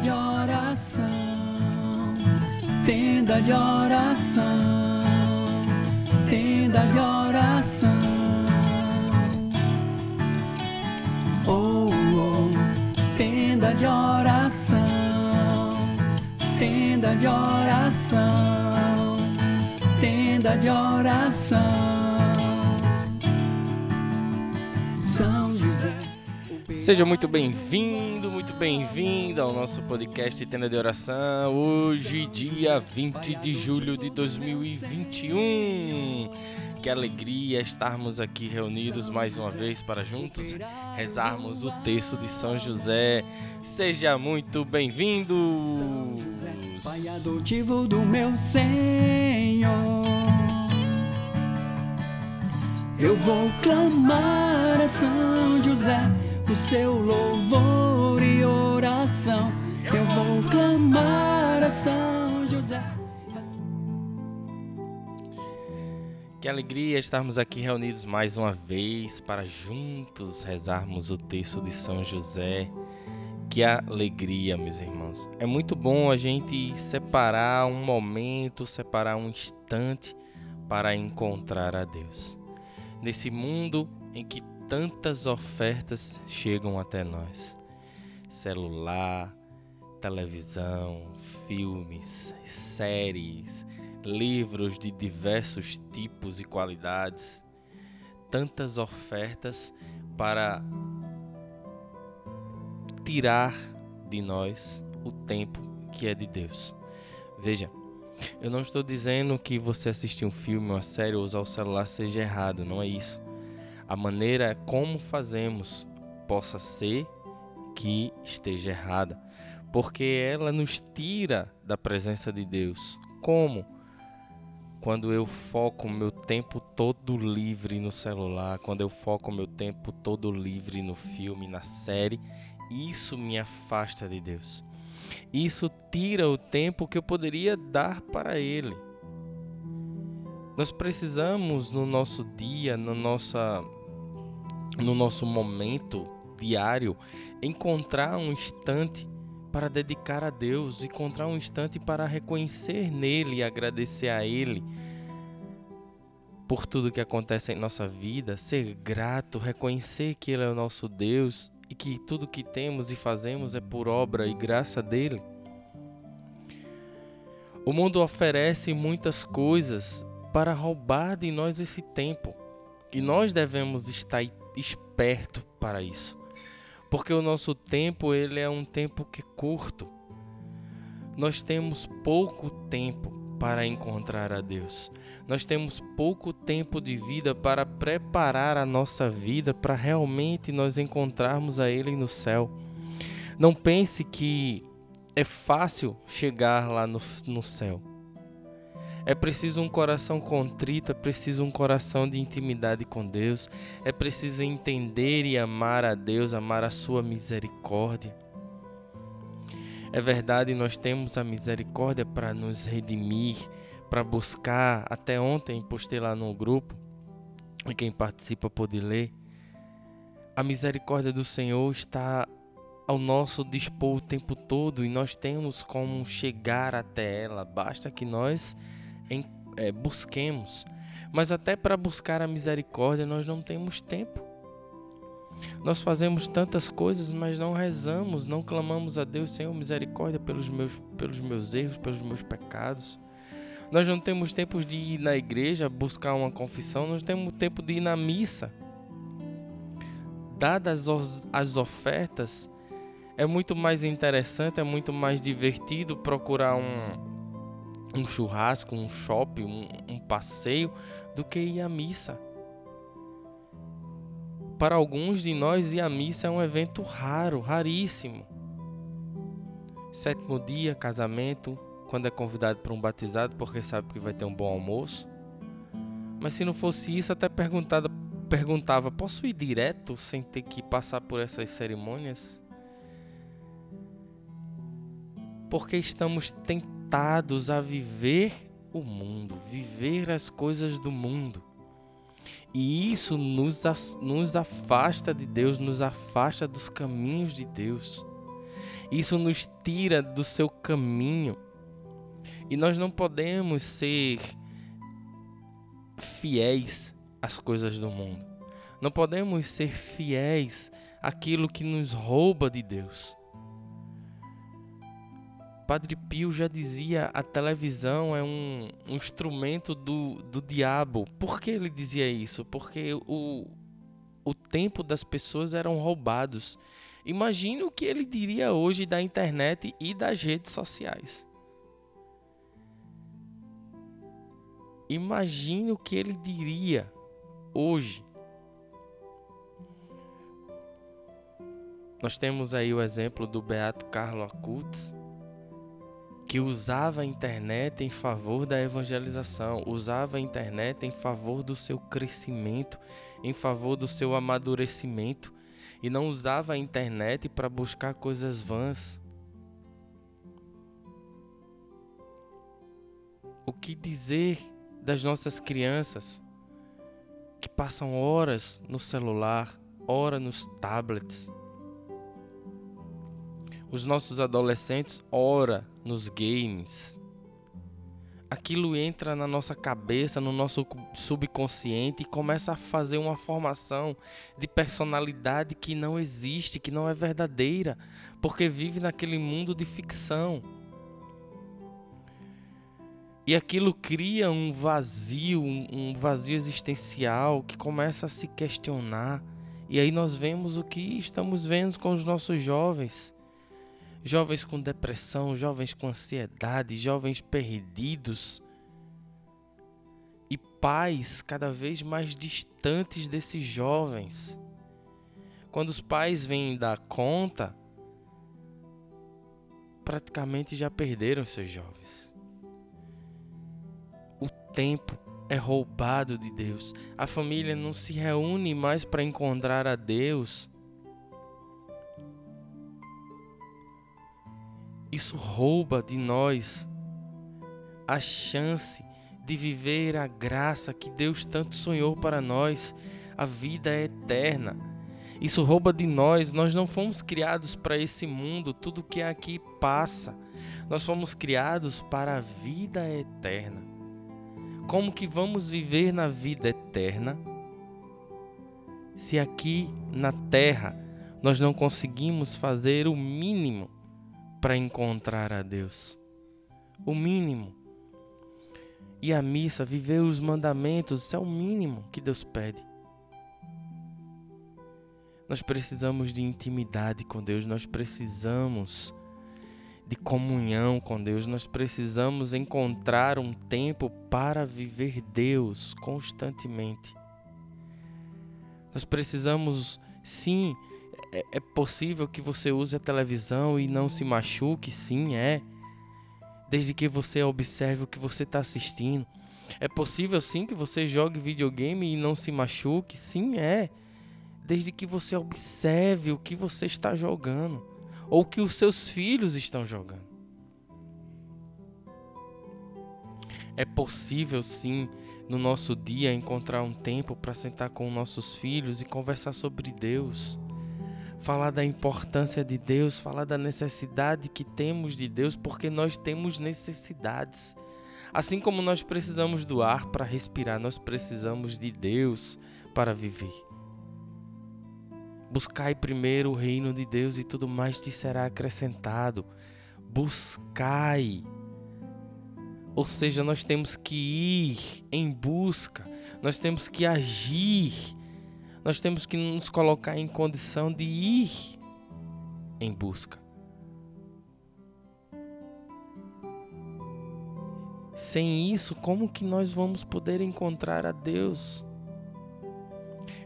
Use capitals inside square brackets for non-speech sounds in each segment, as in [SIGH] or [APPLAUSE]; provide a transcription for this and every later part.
de oração, tenda de oração, tenda de oração. Oh, oh, tenda de oração, tenda de oração, tenda de oração. Seja muito bem-vindo, muito bem-vinda ao nosso podcast Tenda de Oração. Hoje, dia 20 de julho de 2021. Que alegria estarmos aqui reunidos mais uma vez para juntos rezarmos o texto de São José. Seja muito bem-vindo. Pai adotivo do meu Senhor. Eu vou clamar a São José o seu louvor e oração. Eu vou clamar a São José. Que alegria estarmos aqui reunidos mais uma vez para juntos rezarmos o texto de São José. Que alegria, meus irmãos. É muito bom a gente separar um momento, separar um instante para encontrar a Deus. Nesse mundo em que tantas ofertas chegam até nós: celular, televisão, filmes, séries, livros de diversos tipos e qualidades, tantas ofertas para tirar de nós o tempo que é de Deus. Veja, eu não estou dizendo que você assistir um filme, uma série ou usar o celular seja errado, não é isso. A maneira como fazemos possa ser que esteja errada, porque ela nos tira da presença de Deus. Como? Quando eu foco meu tempo todo livre no celular, quando eu foco meu tempo todo livre no filme, na série, isso me afasta de Deus. Isso tira o tempo que eu poderia dar para Ele. Nós precisamos no nosso dia, no, nossa, no nosso momento diário, encontrar um instante para dedicar a Deus, encontrar um instante para reconhecer nele e agradecer a Ele por tudo que acontece em nossa vida, ser grato, reconhecer que Ele é o nosso Deus e que tudo que temos e fazemos é por obra e graça dele. O mundo oferece muitas coisas para roubar de nós esse tempo e nós devemos estar esperto para isso, porque o nosso tempo ele é um tempo que é curto. Nós temos pouco tempo para encontrar a Deus. Nós temos pouco tempo de vida para preparar a nossa vida para realmente nós encontrarmos a Ele no céu. Não pense que é fácil chegar lá no, no céu. É preciso um coração contrito, é preciso um coração de intimidade com Deus, é preciso entender e amar a Deus, amar a Sua misericórdia. É verdade, nós temos a misericórdia para nos redimir, para buscar. Até ontem postei lá no grupo, e quem participa pode ler. A misericórdia do Senhor está ao nosso dispor o tempo todo e nós temos como chegar até ela, basta que nós em, é, busquemos. Mas até para buscar a misericórdia nós não temos tempo. Nós fazemos tantas coisas, mas não rezamos, não clamamos a Deus, Senhor, misericórdia pelos meus, pelos meus erros, pelos meus pecados. Nós não temos tempo de ir na igreja buscar uma confissão, nós temos tempo de ir na missa. Dadas as ofertas, é muito mais interessante, é muito mais divertido procurar um, um churrasco, um shopping, um, um passeio, do que ir à missa para alguns de nós, ir à missa é um evento raro, raríssimo. Sétimo dia, casamento, quando é convidado para um batizado, porque sabe que vai ter um bom almoço. Mas se não fosse isso, até perguntava, perguntava: posso ir direto sem ter que passar por essas cerimônias? Porque estamos tentados a viver o mundo, viver as coisas do mundo. E isso nos, nos afasta de Deus, nos afasta dos caminhos de Deus. Isso nos tira do seu caminho. E nós não podemos ser fiéis às coisas do mundo. Não podemos ser fiéis àquilo que nos rouba de Deus. Padre Pio já dizia a televisão é um, um instrumento do, do diabo. Por que ele dizia isso? Porque o, o tempo das pessoas eram roubados. Imagine o que ele diria hoje da internet e das redes sociais. Imagine o que ele diria hoje. Nós temos aí o exemplo do Beato Carlo Acutis, que usava a internet em favor da evangelização, usava a internet em favor do seu crescimento, em favor do seu amadurecimento, e não usava a internet para buscar coisas vãs. O que dizer das nossas crianças que passam horas no celular, horas nos tablets. Os nossos adolescentes ora nos games. Aquilo entra na nossa cabeça, no nosso subconsciente e começa a fazer uma formação de personalidade que não existe, que não é verdadeira, porque vive naquele mundo de ficção. E aquilo cria um vazio, um vazio existencial que começa a se questionar. E aí nós vemos o que estamos vendo com os nossos jovens. Jovens com depressão, jovens com ansiedade, jovens perdidos. E pais cada vez mais distantes desses jovens. Quando os pais vêm dar conta, praticamente já perderam seus jovens tempo é roubado de Deus. A família não se reúne mais para encontrar a Deus. Isso rouba de nós a chance de viver a graça que Deus tanto sonhou para nós, a vida é eterna. Isso rouba de nós, nós não fomos criados para esse mundo, tudo que aqui passa. Nós fomos criados para a vida eterna como que vamos viver na vida eterna se aqui na terra nós não conseguimos fazer o mínimo para encontrar a Deus? O mínimo. E a missa, viver os mandamentos, isso é o mínimo que Deus pede. Nós precisamos de intimidade com Deus, nós precisamos de comunhão com Deus, nós precisamos encontrar um tempo para viver Deus constantemente. Nós precisamos, sim, é, é, possível que você use a televisão e não se machuque, sim, é. Desde que você observe o que você está assistindo. É possível, sim, que você jogue videogame e não se machuque, sim, é. Desde que você observe o que você está jogando ou que os seus filhos estão jogando. É possível sim no nosso dia encontrar um tempo para sentar com nossos filhos e conversar sobre Deus. Falar da importância de Deus, falar da necessidade que temos de Deus, porque nós temos necessidades. Assim como nós precisamos do ar para respirar, nós precisamos de Deus para viver. Buscai primeiro o reino de Deus e tudo mais te será acrescentado. Buscai. Ou seja, nós temos que ir em busca, nós temos que agir, nós temos que nos colocar em condição de ir em busca. Sem isso, como que nós vamos poder encontrar a Deus?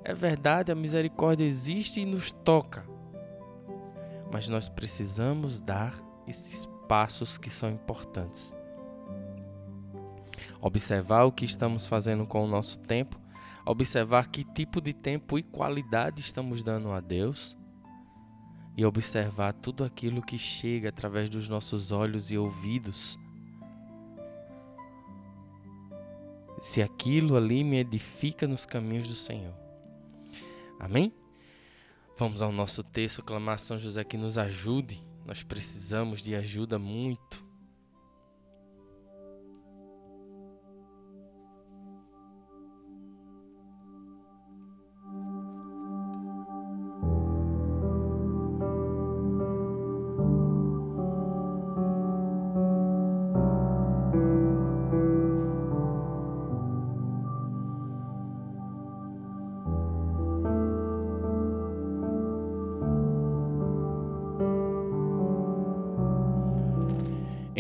É verdade, a misericórdia existe e nos toca. Mas nós precisamos dar esses passos que são importantes. Observar o que estamos fazendo com o nosso tempo, observar que tipo de tempo e qualidade estamos dando a Deus e observar tudo aquilo que chega através dos nossos olhos e ouvidos. Se aquilo ali me edifica nos caminhos do Senhor. Amém? Vamos ao nosso texto, clamar São José que nos ajude Nós precisamos de ajuda muito.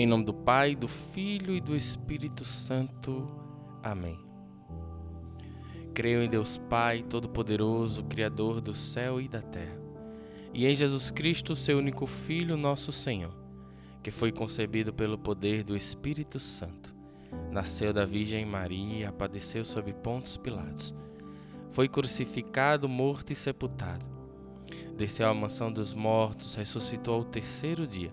Em nome do Pai, do Filho e do Espírito Santo. Amém. Creio em Deus Pai Todo-Poderoso, Criador do céu e da terra, e em Jesus Cristo, seu único Filho, nosso Senhor, que foi concebido pelo poder do Espírito Santo. Nasceu da Virgem Maria, padeceu sob Pontos Pilatos. Foi crucificado, morto e sepultado. Desceu à mansão dos mortos, ressuscitou ao terceiro dia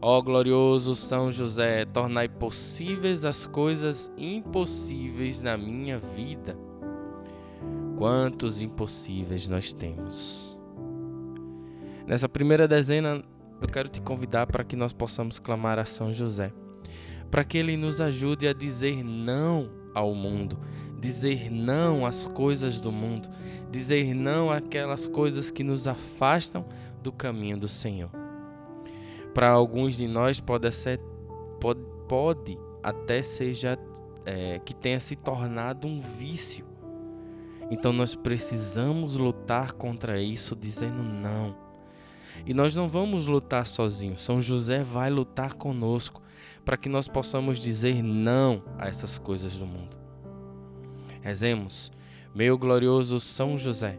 Ó glorioso São José, tornai possíveis as coisas impossíveis na minha vida. Quantos impossíveis nós temos. Nessa primeira dezena, eu quero te convidar para que nós possamos clamar a São José, para que ele nos ajude a dizer não ao mundo, dizer não às coisas do mundo, dizer não àquelas coisas que nos afastam do caminho do Senhor para alguns de nós pode ser pode, pode até seja é, que tenha se tornado um vício. Então nós precisamos lutar contra isso dizendo não. E nós não vamos lutar sozinhos. São José vai lutar conosco para que nós possamos dizer não a essas coisas do mundo. Rezemos, meu glorioso São José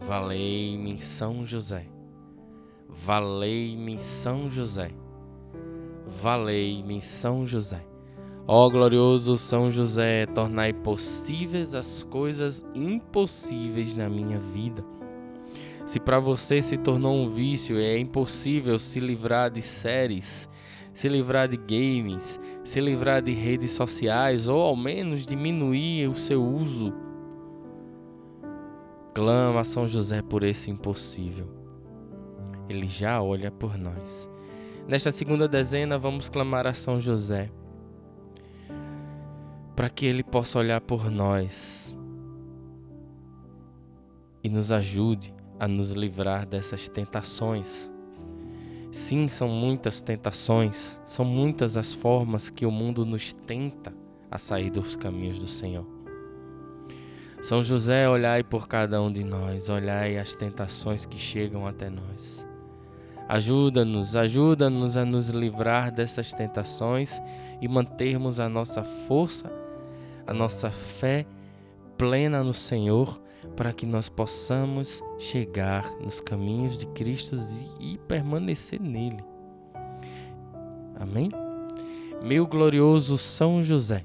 Valei-me São José. Valei-me São José. Valei-me São José. Ó glorioso São José, tornai possíveis as coisas impossíveis na minha vida. Se para você se tornou um vício e é impossível se livrar de séries, se livrar de games, se livrar de redes sociais ou ao menos diminuir o seu uso clama a São José por esse impossível. Ele já olha por nós. Nesta segunda dezena, vamos clamar a São José para que ele possa olhar por nós e nos ajude a nos livrar dessas tentações. Sim, são muitas tentações, são muitas as formas que o mundo nos tenta a sair dos caminhos do Senhor. São José, olhai por cada um de nós, olhai as tentações que chegam até nós. Ajuda-nos, ajuda-nos a nos livrar dessas tentações e mantermos a nossa força, a nossa fé plena no Senhor, para que nós possamos chegar nos caminhos de Cristo e permanecer nele. Amém? Meu glorioso São José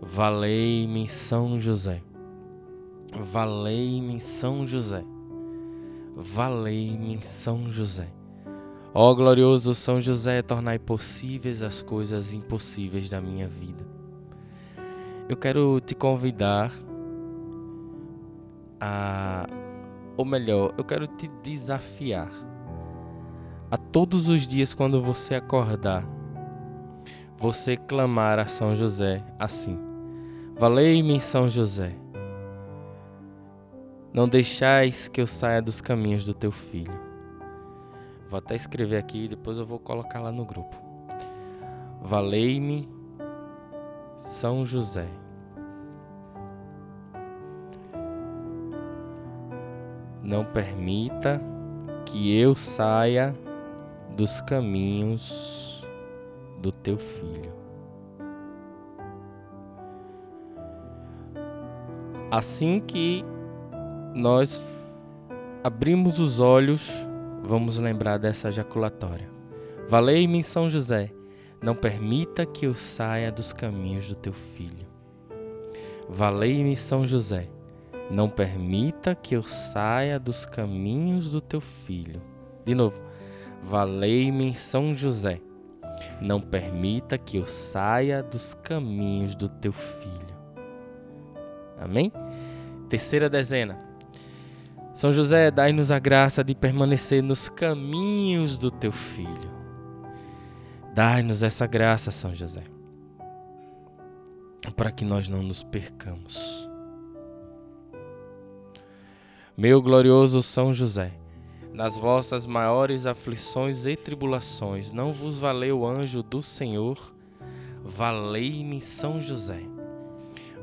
Valei-me São José. Valei-me São José. Valei-me São José. Ó glorioso São José, tornai possíveis as coisas impossíveis da minha vida. Eu quero te convidar a ou melhor, eu quero te desafiar a todos os dias quando você acordar, você clamar a São José assim: Valei-me, São José. Não deixais que eu saia dos caminhos do teu filho. Vou até escrever aqui e depois eu vou colocar lá no grupo. Valei-me, São José. Não permita que eu saia dos caminhos do teu filho. Assim que nós abrimos os olhos, vamos lembrar dessa jaculatória. Valei-me, São José, não permita que eu saia dos caminhos do teu filho. Valei-me, São José, não permita que eu saia dos caminhos do teu filho. De novo. Valei-me São José. Não permita que eu saia dos caminhos do teu filho. Amém? Terceira dezena. São José, dai-nos a graça de permanecer nos caminhos do teu filho. Dai-nos essa graça, São José, para que nós não nos percamos. Meu glorioso São José, nas vossas maiores aflições e tribulações, não vos valeu o anjo do Senhor? Valei-me São José.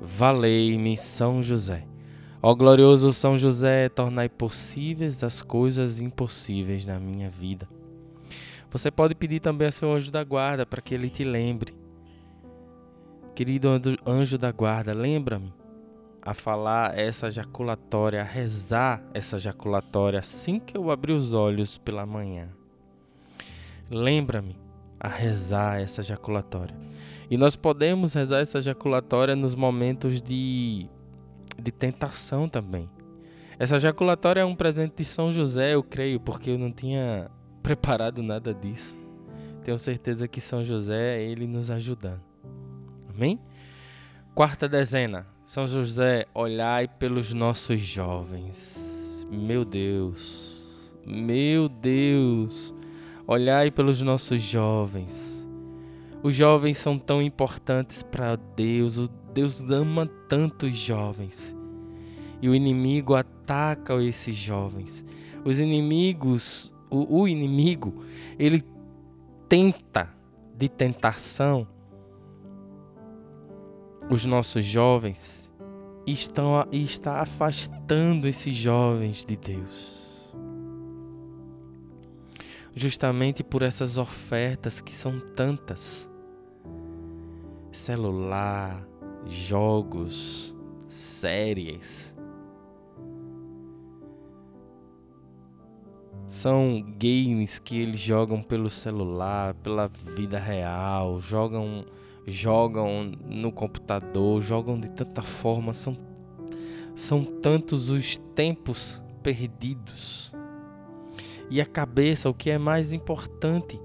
Valei-me São José. Ó glorioso São José, tornai possíveis as coisas impossíveis na minha vida. Você pode pedir também a seu anjo da guarda para que ele te lembre. Querido anjo da guarda, lembra-me a falar essa jaculatória, a rezar essa jaculatória assim que eu abrir os olhos pela manhã. Lembra-me a rezar essa jaculatória. E nós podemos rezar essa jaculatória nos momentos de, de tentação também. Essa jaculatória é um presente de São José, eu creio, porque eu não tinha [LAUGHS] preparado nada disso. Tenho certeza que São José é ele nos ajudando. Amém? Quarta dezena. São José, olhai pelos nossos jovens. Meu Deus, meu Deus, olhai pelos nossos jovens. Os jovens são tão importantes para Deus, o Deus ama tanto os jovens. E o inimigo ataca esses jovens. Os inimigos, o, o inimigo, ele tenta de tentação os nossos jovens estão está afastando esses jovens de Deus. Justamente por essas ofertas que são tantas. Celular, jogos, séries. São games que eles jogam pelo celular, pela vida real, jogam jogam no computador, jogam de tanta forma, são, são tantos os tempos perdidos. E a cabeça, o que é mais importante,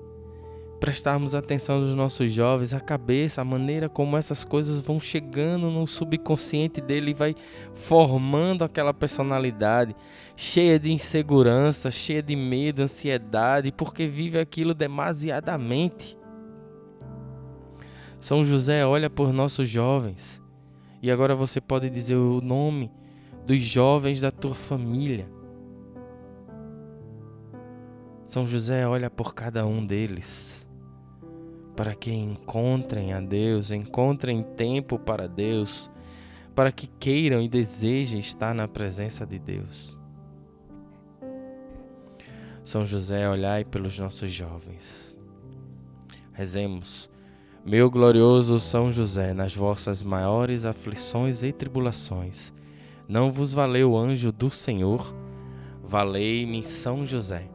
prestarmos atenção nos nossos jovens, a cabeça, a maneira como essas coisas vão chegando no subconsciente dele e vai formando aquela personalidade cheia de insegurança, cheia de medo, ansiedade, porque vive aquilo demasiadamente. São José, olha por nossos jovens. E agora você pode dizer o nome dos jovens da tua família. São José, olha por cada um deles, para que encontrem a Deus, encontrem tempo para Deus, para que queiram e desejem estar na presença de Deus. São José, olhai pelos nossos jovens. Rezemos. Meu glorioso São José, nas vossas maiores aflições e tribulações, não vos valeu o anjo do Senhor? Valei-me São José.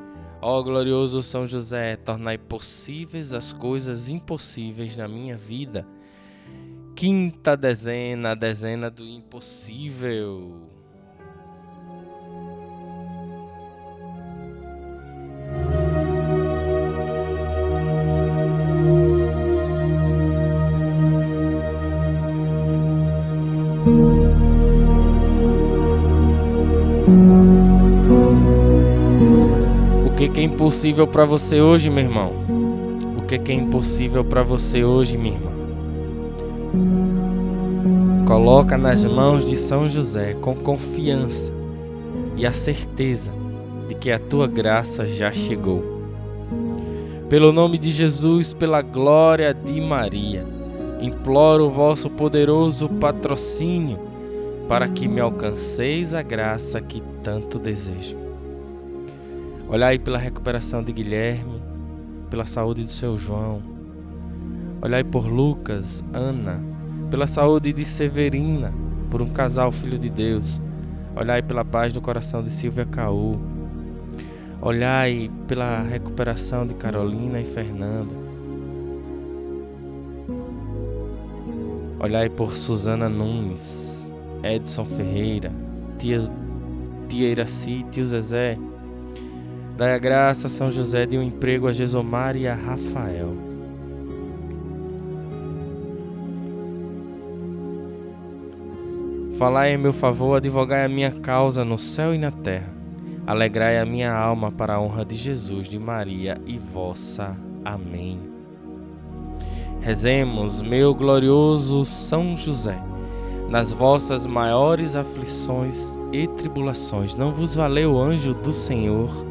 Ó glorioso São José, tornai possíveis as coisas impossíveis na minha vida. Quinta dezena, dezena do impossível. Impossível para você hoje, meu irmão? O que é impossível para você hoje, minha irmã? Coloca nas mãos de São José com confiança e a certeza de que a tua graça já chegou. Pelo nome de Jesus, pela glória de Maria, imploro o vosso poderoso patrocínio para que me alcanceis a graça que tanto desejo. Olhai pela recuperação de Guilherme, pela saúde do seu João. Olhai por Lucas, Ana, pela saúde de Severina, por um casal filho de Deus. Olhai pela paz do coração de Silvia Caú. Olhai pela recuperação de Carolina e Fernanda. Olhai por Suzana Nunes, Edson Ferreira, tia, tia Iraci, tio Zezé. Dai a graça, São José, de um emprego a Gesomar e a Rafael. Falai em meu favor, advogai a minha causa no céu e na terra. Alegrai a minha alma para a honra de Jesus, de Maria e vossa. Amém. Rezemos, meu glorioso São José, nas vossas maiores aflições e tribulações, não vos valeu o anjo do Senhor?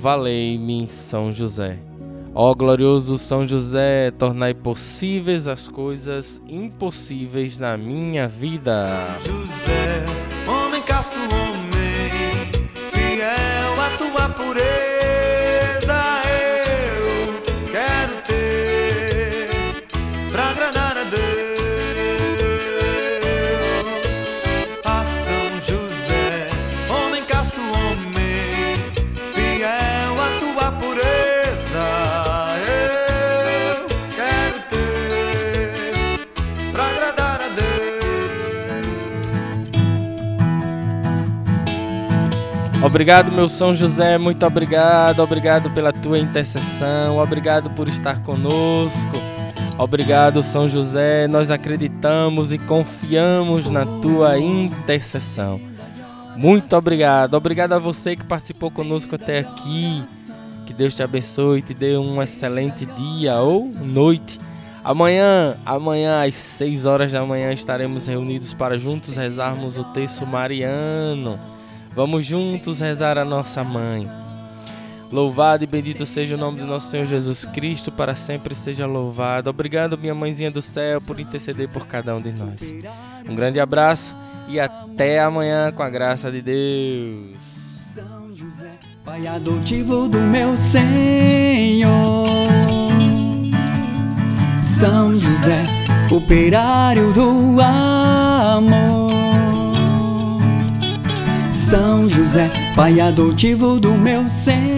valei-me São José. Ó glorioso São José, tornai possíveis as coisas impossíveis na minha vida. José, Obrigado, meu São José, muito obrigado, obrigado pela tua intercessão, obrigado por estar conosco. Obrigado, São José, nós acreditamos e confiamos na tua intercessão. Muito obrigado, obrigado a você que participou conosco até aqui. Que Deus te abençoe e te dê um excelente dia ou noite. Amanhã, amanhã às 6 horas da manhã estaremos reunidos para juntos rezarmos o texto mariano. Vamos juntos rezar a nossa mãe. Louvado e bendito seja o nome do nosso Senhor Jesus Cristo, para sempre seja louvado. Obrigado, minha mãezinha do céu, por interceder por cada um de nós. Um grande abraço e até amanhã com a graça de Deus. São José, pai adotivo do meu Senhor. São José, operário do amor. São José, pai adotivo do meu Senhor.